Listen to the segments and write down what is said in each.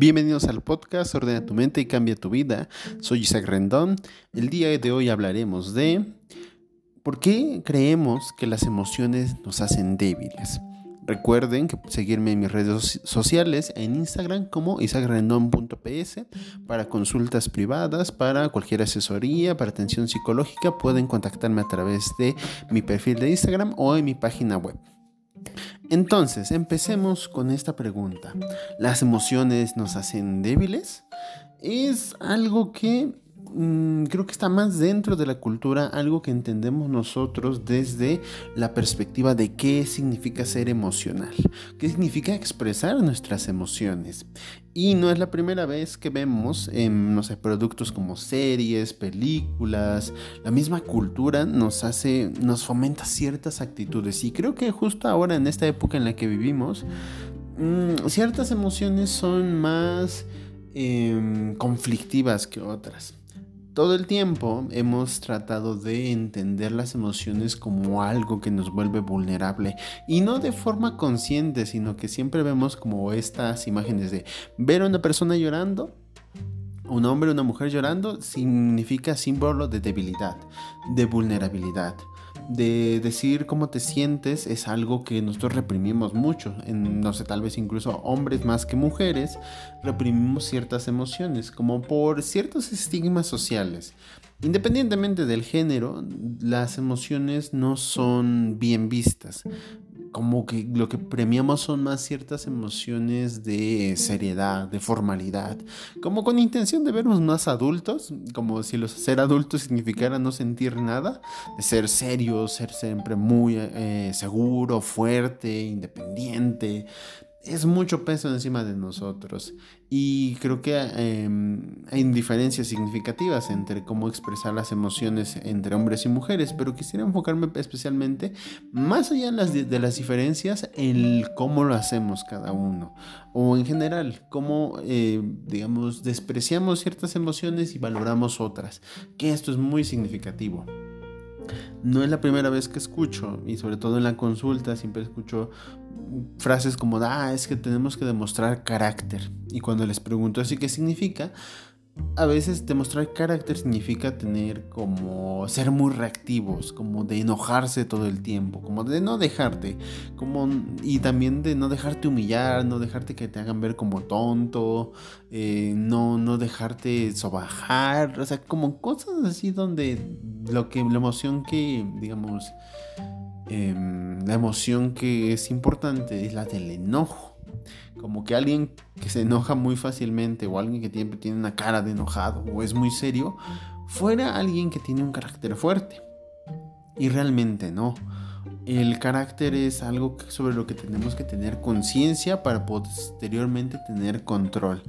Bienvenidos al podcast Ordena tu mente y cambia tu vida. Soy Isaac Rendón. El día de hoy hablaremos de por qué creemos que las emociones nos hacen débiles. Recuerden que seguirme en mis redes sociales en Instagram como isaacrendon.ps para consultas privadas, para cualquier asesoría, para atención psicológica. Pueden contactarme a través de mi perfil de Instagram o en mi página web. Entonces, empecemos con esta pregunta. ¿Las emociones nos hacen débiles? Es algo que Mm, creo que está más dentro de la cultura, algo que entendemos nosotros desde la perspectiva de qué significa ser emocional, qué significa expresar nuestras emociones. Y no es la primera vez que vemos en, no sé, productos como series, películas, la misma cultura nos hace, nos fomenta ciertas actitudes. Y creo que justo ahora, en esta época en la que vivimos, mm, ciertas emociones son más em, conflictivas que otras. Todo el tiempo hemos tratado de entender las emociones como algo que nos vuelve vulnerable. Y no de forma consciente, sino que siempre vemos como estas imágenes de ver a una persona llorando un hombre o una mujer llorando significa símbolo de debilidad, de vulnerabilidad de decir cómo te sientes es algo que nosotros reprimimos mucho. En, no sé, tal vez incluso hombres más que mujeres reprimimos ciertas emociones, como por ciertos estigmas sociales. Independientemente del género, las emociones no son bien vistas como que lo que premiamos son más ciertas emociones de seriedad, de formalidad, como con intención de vernos más adultos, como si los ser adultos significara no sentir nada, de ser serio, ser siempre muy eh, seguro, fuerte, independiente, es mucho peso encima de nosotros y creo que em, hay diferencias significativas entre cómo expresar las emociones entre hombres y mujeres, pero quisiera enfocarme especialmente más allá de las, diferencias en cómo lo hacemos cada uno o en general, cómo, eh, digamos, despreciamos ciertas emociones y valoramos otras, que esto es muy significativo. No es la primera vez que escucho, y sobre todo en la consulta siempre escucho frases como, ah, es que tenemos que demostrar carácter. Y cuando les pregunto así qué significa, a veces demostrar carácter significa tener como ser muy reactivos, como de enojarse todo el tiempo, como de no dejarte, como y también de no dejarte humillar, no dejarte que te hagan ver como tonto, eh, no, no dejarte sobajar, o sea, como cosas así donde lo que la emoción que, digamos, em, la emoción que es importante es la del enojo como que alguien que se enoja muy fácilmente o alguien que tiene una cara de enojado o es muy serio, fuera alguien que tiene un carácter fuerte. Y realmente no. El carácter es algo sobre lo que tenemos que tener conciencia para posteriormente tener control.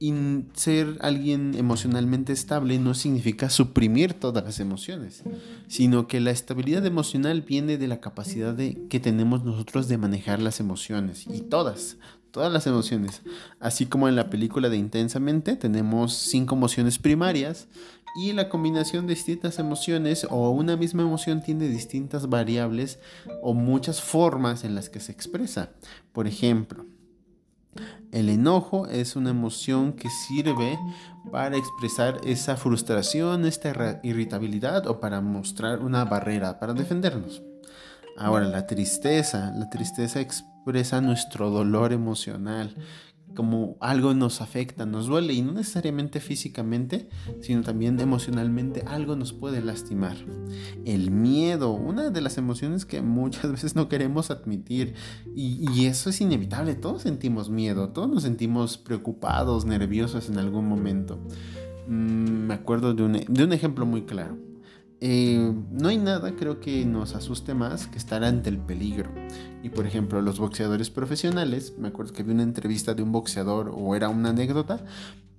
Y ser alguien emocionalmente estable no significa suprimir todas las emociones, sino que la estabilidad emocional viene de la capacidad que tenemos nosotros de manejar las emociones. Y todas, todas las emociones. Así como en la película de Intensamente tenemos cinco emociones primarias y la combinación de distintas emociones o una misma emoción tiene distintas variables o muchas formas en las que se expresa. Por ejemplo, el enojo es una emoción que sirve para expresar esa frustración, esta irritabilidad o para mostrar una barrera, para defendernos. Ahora, la tristeza. La tristeza expresa nuestro dolor emocional, como algo nos afecta, nos duele y no necesariamente físicamente, sino también emocionalmente algo nos puede lastimar. El miedo, una de las emociones que muchas veces no queremos admitir y, eso es inevitable, todos sentimos miedo, todos nos sentimos preocupados, nerviosos en algún momento. Mm, me acuerdo de un ejemplo muy claro. Eh, no hay nada creo que nos asuste más que estar ante el peligro. Y por ejemplo, los boxeadores profesionales, me acuerdo que vi una entrevista de un boxeador o era una anécdota,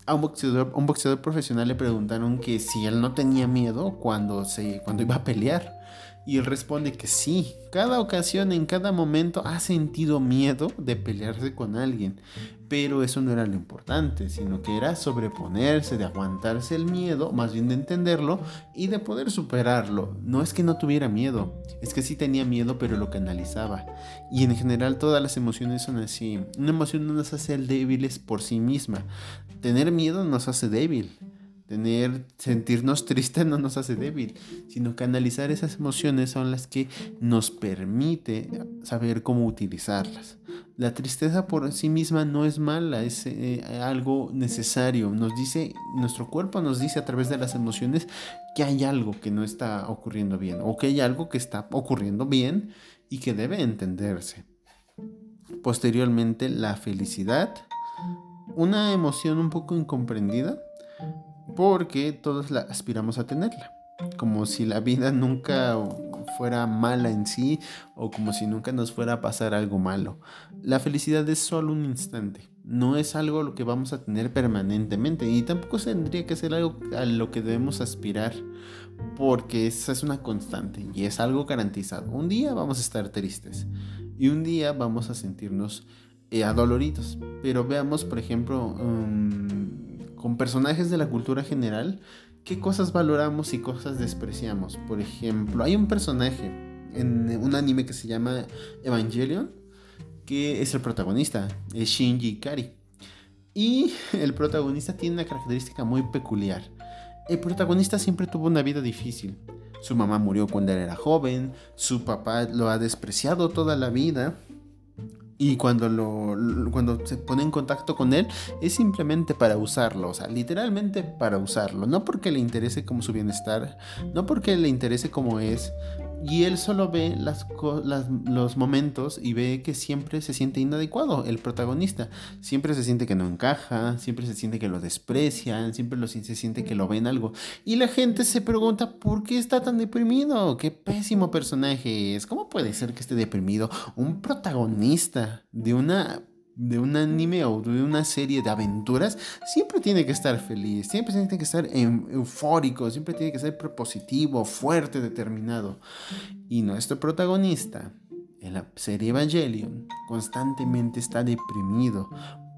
a un boxeador, un boxeador profesional le preguntaron que si él no tenía miedo cuando, se, cuando iba a pelear. Y él responde que sí, cada ocasión, en cada momento ha sentido miedo de pelearse con alguien. Pero eso no era lo importante, sino que era sobreponerse, de aguantarse el miedo, más bien de entenderlo y de poder superarlo. No es que no tuviera miedo, es que sí tenía miedo, pero lo canalizaba. Y en general todas las emociones son así. Una emoción no nos hace débiles por sí misma. Tener miedo nos hace débil. Tener, sentirnos tristes no nos hace débil, sino que analizar esas emociones son las que nos permite saber cómo utilizarlas. La tristeza por sí misma no es mala, es eh, algo necesario. Nos dice, nuestro cuerpo nos dice a través de las emociones que hay algo que no está ocurriendo bien o que hay algo que está ocurriendo bien y que debe entenderse. Posteriormente, la felicidad, una emoción un poco incomprendida porque todos la aspiramos a tenerla. Como si la vida nunca fuera mala en sí o como si nunca nos fuera a pasar algo malo. La felicidad es solo un instante, no es algo lo que vamos a tener permanentemente y tampoco tendría que ser algo a lo que debemos aspirar porque esa es una constante y es algo garantizado. Un día vamos a estar tristes y un día vamos a sentirnos eh, adoloridos. Pero veamos, por ejemplo, um, con personajes de la cultura general, qué cosas valoramos y cosas despreciamos. Por ejemplo, hay un personaje en un anime que se llama Evangelion, que es el protagonista, es Shinji Ikari. Y el protagonista tiene una característica muy peculiar. El protagonista siempre tuvo una vida difícil. Su mamá murió cuando él era joven, su papá lo ha despreciado toda la vida y cuando, lo, cuando se pone en contacto con él es simplemente para usarlo, o sea, literalmente para usarlo, no porque le interese como su bienestar, no porque le interese como es, y él solo ve las, los momentos y ve que siempre se siente inadecuado, el protagonista. Siempre se siente que no encaja, siempre se siente que lo desprecian, siempre se siente que lo ven algo. Y la gente se pregunta, ¿por qué está tan deprimido? ¿Qué pésimo personaje es? ¿Cómo puede ser que esté deprimido? Un protagonista de una de un anime o de una serie de aventuras, siempre tiene que estar feliz, siempre tiene que estar eufórico, siempre tiene que ser propositivo, fuerte, determinado. Y nuestro protagonista en la serie Evangelion constantemente está deprimido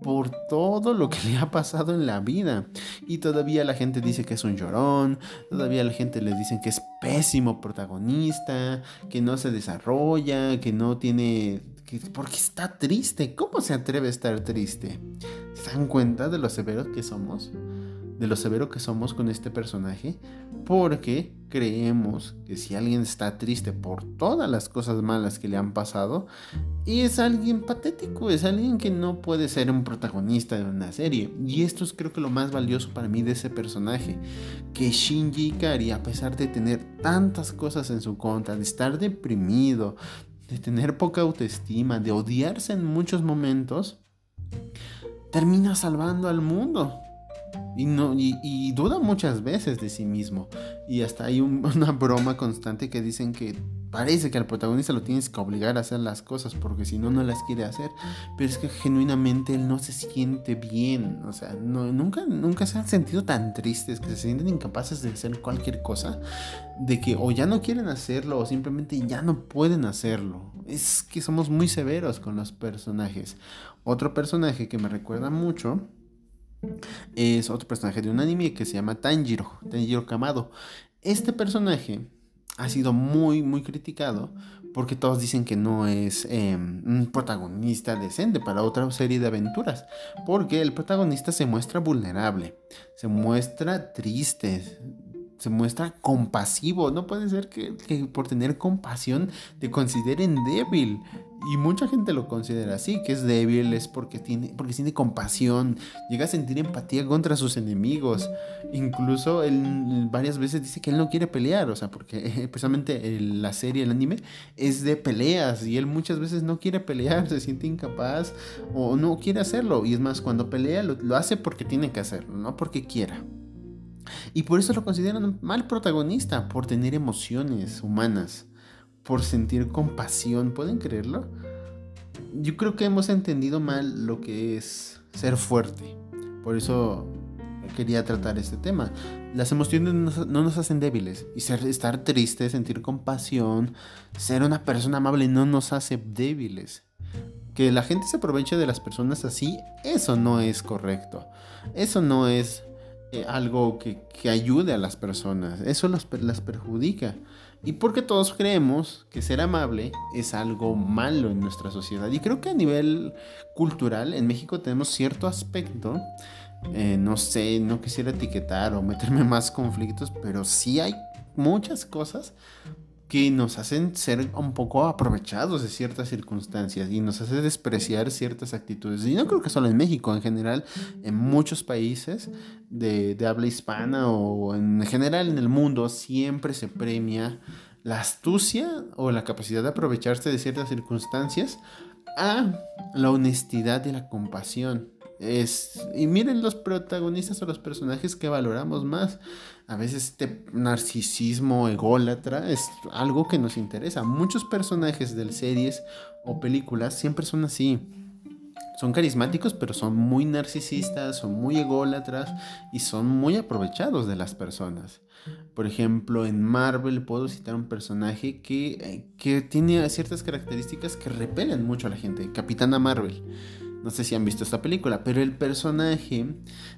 por todo lo que le ha pasado en la vida. Y todavía la gente dice que es un llorón, todavía la gente le dice que es pésimo protagonista, que no se desarrolla, que no tiene porque está triste. ¿Cómo se atreve a estar triste? ¿Se dan cuenta de lo severo que somos? De lo severo que somos con este personaje. Porque creemos que si alguien está triste por todas las cosas malas que le han pasado, es alguien patético, es alguien que no puede ser un protagonista de una serie. Y esto es creo que lo más valioso para mí de ese personaje. Que Shinji Ikari, a pesar de tener tantas cosas en su contra, de estar deprimido, de tener poca autoestima, de odiarse en muchos momentos, termina salvando al mundo. Y, no, y, duda muchas veces de sí mismo. Y hasta hay una broma constante que dicen que parece que al protagonista lo tienes que obligar a hacer las cosas porque si no, no las quiere hacer. Pero es que genuinamente él no se siente bien. O sea, nunca, nunca se han sentido tan tristes que se sienten incapaces de hacer cualquier cosa. De que o ya no quieren hacerlo o simplemente ya no pueden hacerlo. Es que somos muy severos con los personajes. Otro personaje que me recuerda mucho es otro personaje de un anime que se llama Tanjiro, Tanjiro Kamado. Este personaje ha sido muy, muy criticado porque todos dicen que no es em, un protagonista decente para otra serie de aventuras, porque el protagonista se muestra vulnerable, se muestra triste, se muestra compasivo. No puede ser que, por tener compasión te consideren débil. Y mucha gente lo considera así, que es débil, es porque tiene, porque tiene compasión, llega a sentir empatía contra sus enemigos. Incluso él varias veces dice que él no quiere pelear, o sea, porque precisamente la serie, el anime, es de peleas y él muchas veces no quiere pelear, se siente incapaz o no quiere hacerlo. Y es más, cuando pelea lo, lo hace porque tiene que hacerlo, no porque quiera. Y por eso lo consideran mal protagonista, por tener emociones humanas, por sentir compasión. ¿Pueden creerlo? Yo creo que hemos entendido mal lo que es ser fuerte. Por eso quería tratar este tema. Las emociones no nos hacen débiles. Y ser, estar triste, sentir compasión, ser una persona amable no nos hace débiles. Que la gente se aproveche de las personas así, eso no es correcto. Eso no es eh, algo que, ayude a las personas. Eso las perjudica. Y porque todos creemos que ser amable es algo malo en nuestra sociedad. Y creo que a nivel cultural en México tenemos cierto aspecto eh, no sé, no quisiera etiquetar o meterme más conflictos, pero sí hay muchas cosas que nos hacen ser un poco aprovechados de ciertas circunstancias y nos hace despreciar ciertas actitudes. Y no creo que solo en México, en general, en muchos países de, habla hispana o en general en el mundo, siempre se premia la astucia o la capacidad de aprovecharse de ciertas circunstancias a la honestidad y la compasión. Es, y miren los protagonistas o los personajes que valoramos más. A veces este narcisismo ególatra es algo que nos interesa. Muchos personajes de series o películas siempre son así. Son carismáticos, pero son muy narcisistas, son muy ególatras y son muy aprovechados de las personas. Por ejemplo, en Marvel puedo citar un personaje que, eh, que tiene ciertas características que repelen mucho a la gente. Capitana Marvel. No sé si han visto esta película, pero el personaje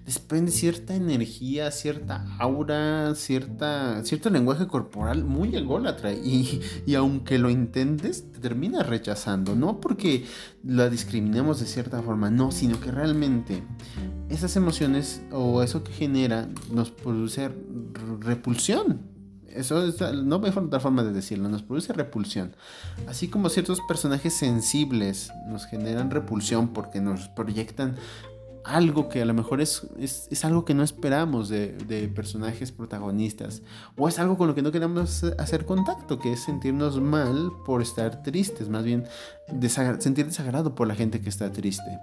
desprende cierta energía, cierta aura, cierta, cierto lenguaje corporal muy ególatra. Y, y aunque lo intentes, te terminas rechazando. No porque la discriminemos de cierta forma, no, sino que realmente esas emociones o eso que genera nos produce repulsión eso es, no hay otra forma de decirlo, nos produce repulsión. Así como ciertos personajes sensibles nos generan repulsión porque nos proyectan algo que a lo mejor es, es, algo que no esperamos de, de, personajes protagonistas. O es algo con lo que no queremos hacer contacto, que es sentirnos mal por estar tristes, más bien sentir desagrado por la gente que está triste.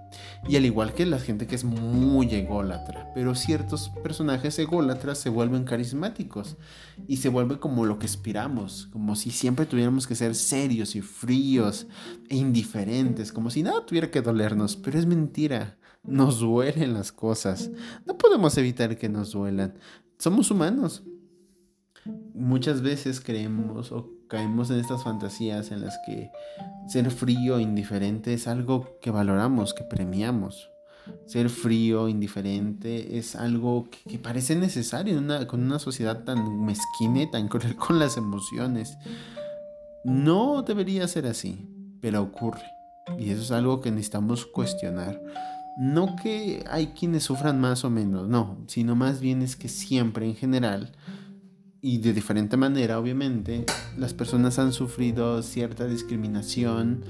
Y al igual que la gente que es muy ególatra. Pero ciertos personajes ególatras se vuelven carismáticos y se vuelve como lo que esperamos, como si siempre tuviéramos que ser serios y fríos e indiferentes, como si nada tuviera que dolernos. Pero es mentira nos duelen las cosas. No podemos evitar que nos duelan. Somos humanos. Muchas veces creemos o caemos en estas fantasías en las que ser frío e indiferente es algo que valoramos, que premiamos. Ser frío, indiferente es algo que, parece necesario en con una sociedad tan mezquina tan cruel con las emociones. No debería ser así, pero ocurre. Y eso es algo que necesitamos cuestionar no que hay quienes sufran más o menos, no, sino más bien es que siempre en general y de diferente manera obviamente las personas han sufrido cierta discriminación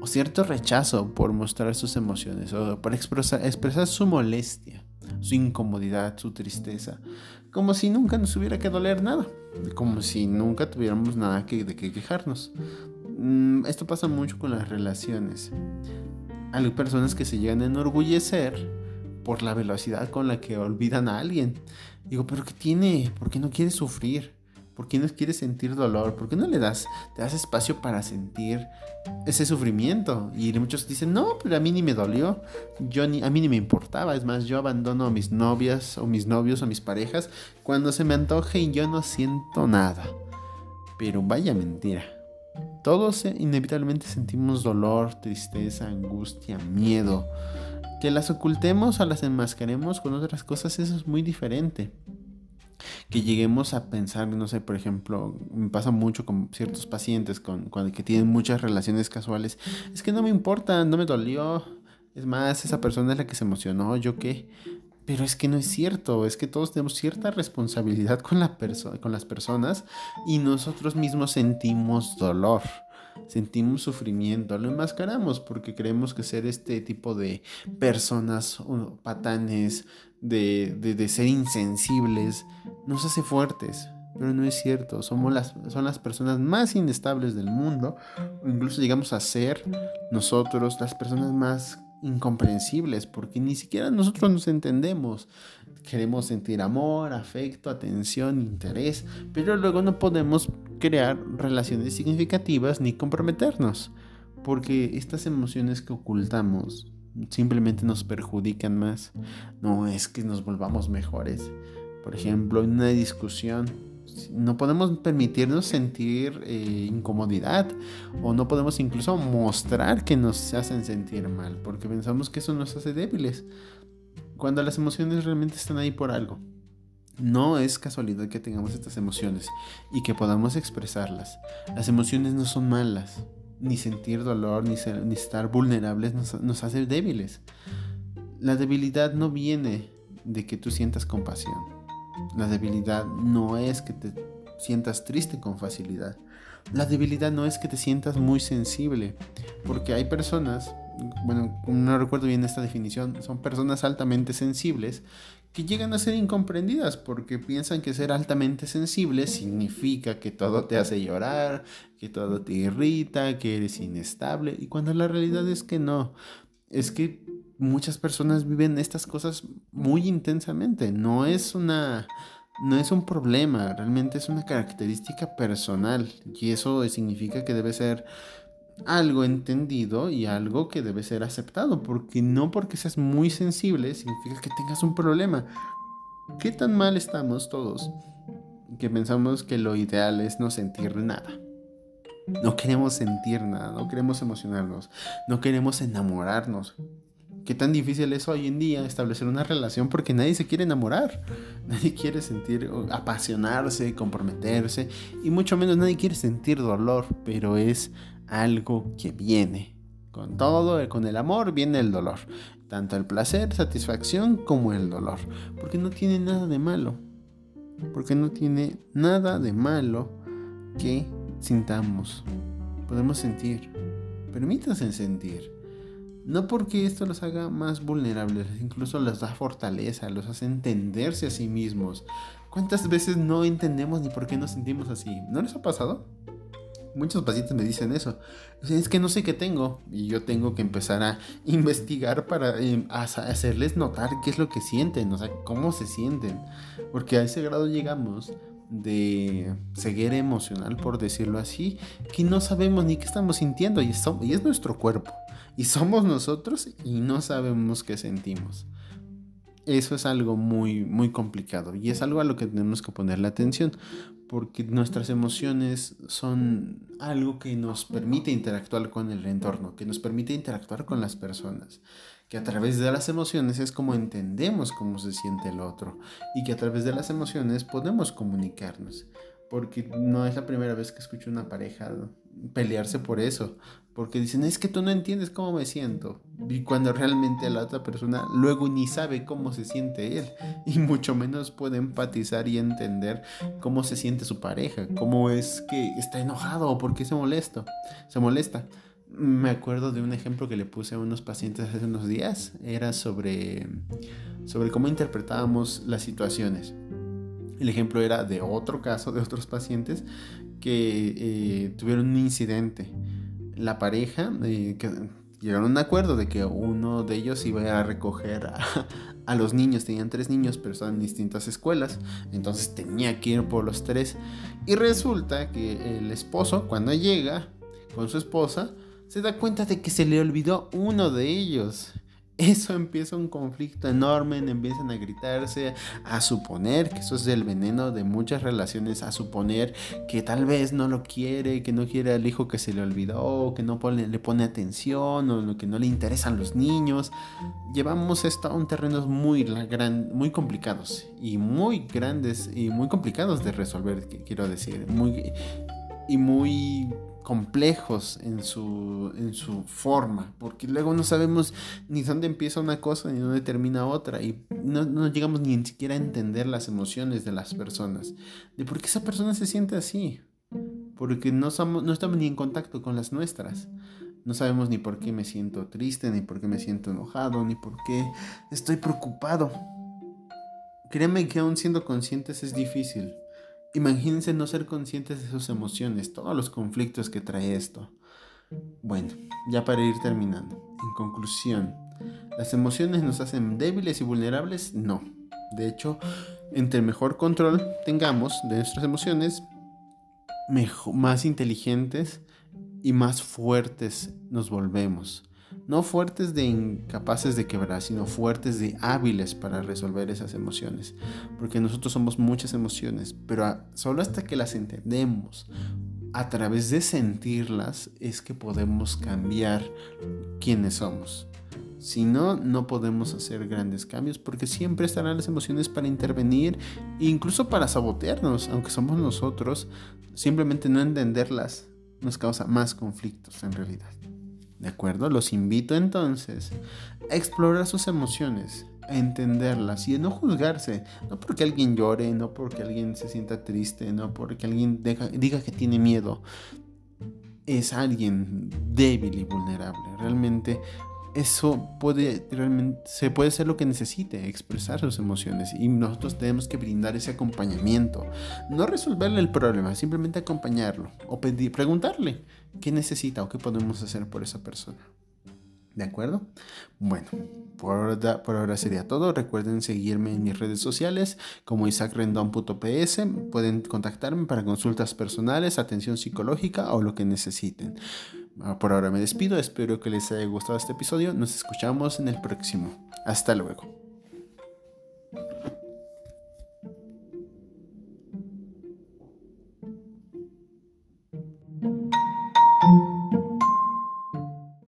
o cierto rechazo por mostrar sus emociones o por expresar, su molestia, su incomodidad, su tristeza, como si nunca nos hubiera que doler nada, como si nunca tuviéramos nada que, de qué quejarnos. Mm, esto pasa mucho con las relaciones hay personas que se llegan a enorgullecer por la velocidad con la que olvidan a alguien. Digo, pero ¿qué tiene? ¿Por qué no quieres sufrir? ¿Por qué no quieres sentir dolor? ¿Por qué no le das, te das espacio para sentir ese sufrimiento? Y muchos dicen, no, pero a mí ni me dolió, yo ni, a mí ni me importaba. Es más, yo abandono a mis novias o mis novios o mis parejas cuando se me antoje y yo no siento nada. Pero vaya mentira. Todos inevitablemente sentimos dolor, tristeza, angustia, miedo. Que las ocultemos o las enmascaremos con otras cosas, eso es muy diferente. Que lleguemos a pensar, no sé, por ejemplo, me pasa mucho con ciertos pacientes con, que tienen muchas relaciones casuales. Es que no me importa, no me dolió. Es más, esa persona es la que se emocionó, yo qué. Pero es que no es cierto, es que todos tenemos cierta responsabilidad con, la con las personas y nosotros mismos sentimos dolor, sentimos sufrimiento, lo enmascaramos porque creemos que ser este tipo de personas patanes, de, de, ser insensibles, nos hace fuertes. Pero no es cierto, somos las, son las personas más inestables del mundo, incluso llegamos a ser nosotros las personas más incomprensibles porque ni siquiera nosotros nos entendemos. Queremos sentir amor, afecto, atención, interés, pero luego no podemos crear relaciones significativas ni comprometernos, porque estas emociones que ocultamos simplemente nos perjudican más. No es que nos volvamos mejores. Por ejemplo, en una discusión, no podemos permitirnos sentir eh, incomodidad o no podemos incluso mostrar que nos hacen sentir mal porque pensamos que eso nos hace débiles cuando las emociones realmente están ahí por algo. No es casualidad que tengamos estas emociones y que podamos expresarlas. Las emociones no son malas, ni sentir dolor, ni, ni estar vulnerables nos, nos hace débiles. La debilidad no viene de que tú sientas compasión. La debilidad no es que te sientas triste con facilidad. La debilidad no es que te sientas muy sensible, porque hay personas, bueno, no recuerdo bien esta definición, son personas altamente sensibles que llegan a ser incomprendidas porque piensan que ser altamente sensible significa que todo te hace llorar, que todo te irrita, que eres inestable, y cuando la realidad es que no, es que muchas personas viven estas cosas muy intensamente, no es una no es un problema, realmente es una característica personal y eso significa que debe ser algo entendido y algo que debe ser aceptado, porque no porque seas muy sensible significa que tengas un problema. ¿Qué tan mal estamos todos que pensamos que lo ideal es no sentir nada? No queremos sentir nada, no queremos emocionarnos, no queremos enamorarnos. ¿Qué tan difícil es hoy en día establecer una relación porque nadie se quiere enamorar? Nadie quiere sentir, apasionarse, comprometerse y mucho menos nadie quiere sentir dolor, pero es algo que viene. Con todo, con el amor viene el dolor. Tanto el placer, satisfacción como el dolor. Porque no tiene nada de malo. Porque no tiene nada de malo que sintamos. Podemos sentir. Permítanse sentir. No porque esto los haga más vulnerables, incluso les da fortaleza, los hace entenderse a sí mismos. ¿Cuántas veces no entendemos ni por qué nos sentimos así? ¿No les ha pasado? Muchos pacientes me dicen eso. Es que no sé qué tengo. Y yo tengo que empezar a investigar para em, hacerles notar qué es lo que sienten, o sea, cómo se sienten. Porque a ese grado llegamos de ceguera emocional, por decirlo así, que no sabemos ni qué estamos sintiendo y es nuestro cuerpo. Y somos nosotros y no sabemos qué sentimos. Eso es algo muy, muy complicado y es algo a lo que tenemos que ponerle atención porque nuestras emociones son algo que nos permite interactuar con el entorno, que nos permite interactuar con las personas, que a través de las emociones es como entendemos cómo se siente el otro y que a través de las emociones podemos comunicarnos porque no es la primera vez que escucho una pareja pelearse por eso, porque dicen, es que tú no entiendes cómo me siento, y cuando realmente la otra persona luego ni sabe cómo se siente él, y mucho menos puede empatizar y entender cómo se siente su pareja, cómo es que está enojado o por qué se molesta, se molesta. Me acuerdo de un ejemplo que le puse a unos pacientes hace unos días, era sobre, sobre cómo interpretábamos las situaciones. El ejemplo era de otro caso, de otros pacientes que eh, tuvieron un incidente. La pareja eh, llegaron a un acuerdo de que uno de ellos iba a recoger a, a, los niños. Tenían tres niños, pero estaban en distintas escuelas. Entonces tenía que ir por los tres. Y resulta que el esposo, cuando llega con su esposa, se da cuenta de que se le olvidó uno de ellos eso empieza un conflicto enorme, empiezan a gritarse, a suponer que eso es el veneno de muchas relaciones, a suponer que tal vez no lo quiere, que no quiere al hijo que se le olvidó, que no le pone atención o que no le interesan los niños. Llevamos esto a un terrenos muy, gran, muy complicados y muy grandes y muy complicados de resolver, quiero decir, muy, y muy complejos en su, en su forma, porque luego no sabemos ni dónde empieza una cosa ni dónde termina otra, y no, no llegamos ni siquiera a entender las emociones de las personas, de por qué esa persona se siente así, porque no, somos, no estamos ni en contacto con las nuestras. No sabemos ni por qué me siento triste, ni por qué me siento enojado, ni por qué estoy preocupado. Créeme que aún siendo conscientes es difícil. Imagínense no ser conscientes de sus emociones, todos los conflictos que trae esto. Bueno, ya para ir terminando. En conclusión, ¿las emociones nos hacen débiles y vulnerables? No. De hecho, entre mejor control tengamos de nuestras emociones, más inteligentes y más fuertes nos volvemos. No fuertes de incapaces de quebrar, sino fuertes de hábiles para resolver esas emociones. Porque nosotros somos muchas emociones, pero solo hasta que las entendemos, a través de sentirlas, es que podemos cambiar quiénes somos. Si no, no podemos hacer grandes cambios porque siempre estarán las emociones para intervenir incluso para sabotearnos, aunque somos nosotros, simplemente no entenderlas nos causa más conflictos en realidad. ¿De acuerdo? Los invito entonces a explorar sus emociones, a entenderlas y a no juzgarse. No porque alguien llore, no porque alguien se sienta triste, no porque alguien diga que tiene miedo. Es alguien débil y vulnerable. Realmente eso puede realmente se puede ser lo que necesite, expresar sus emociones y nosotros tenemos que brindar ese acompañamiento, no resolverle el problema, simplemente acompañarlo o pedir, preguntarle qué necesita o qué podemos hacer por esa persona. ¿De acuerdo? Bueno, por ahora, por ahora sería todo. Recuerden seguirme en mis redes sociales como isaacrendon.ps. Pueden contactarme para consultas personales, atención psicológica o lo que necesiten. Ah, por ahora me despido, espero que les haya gustado este episodio, nos escuchamos en el próximo. Hasta luego.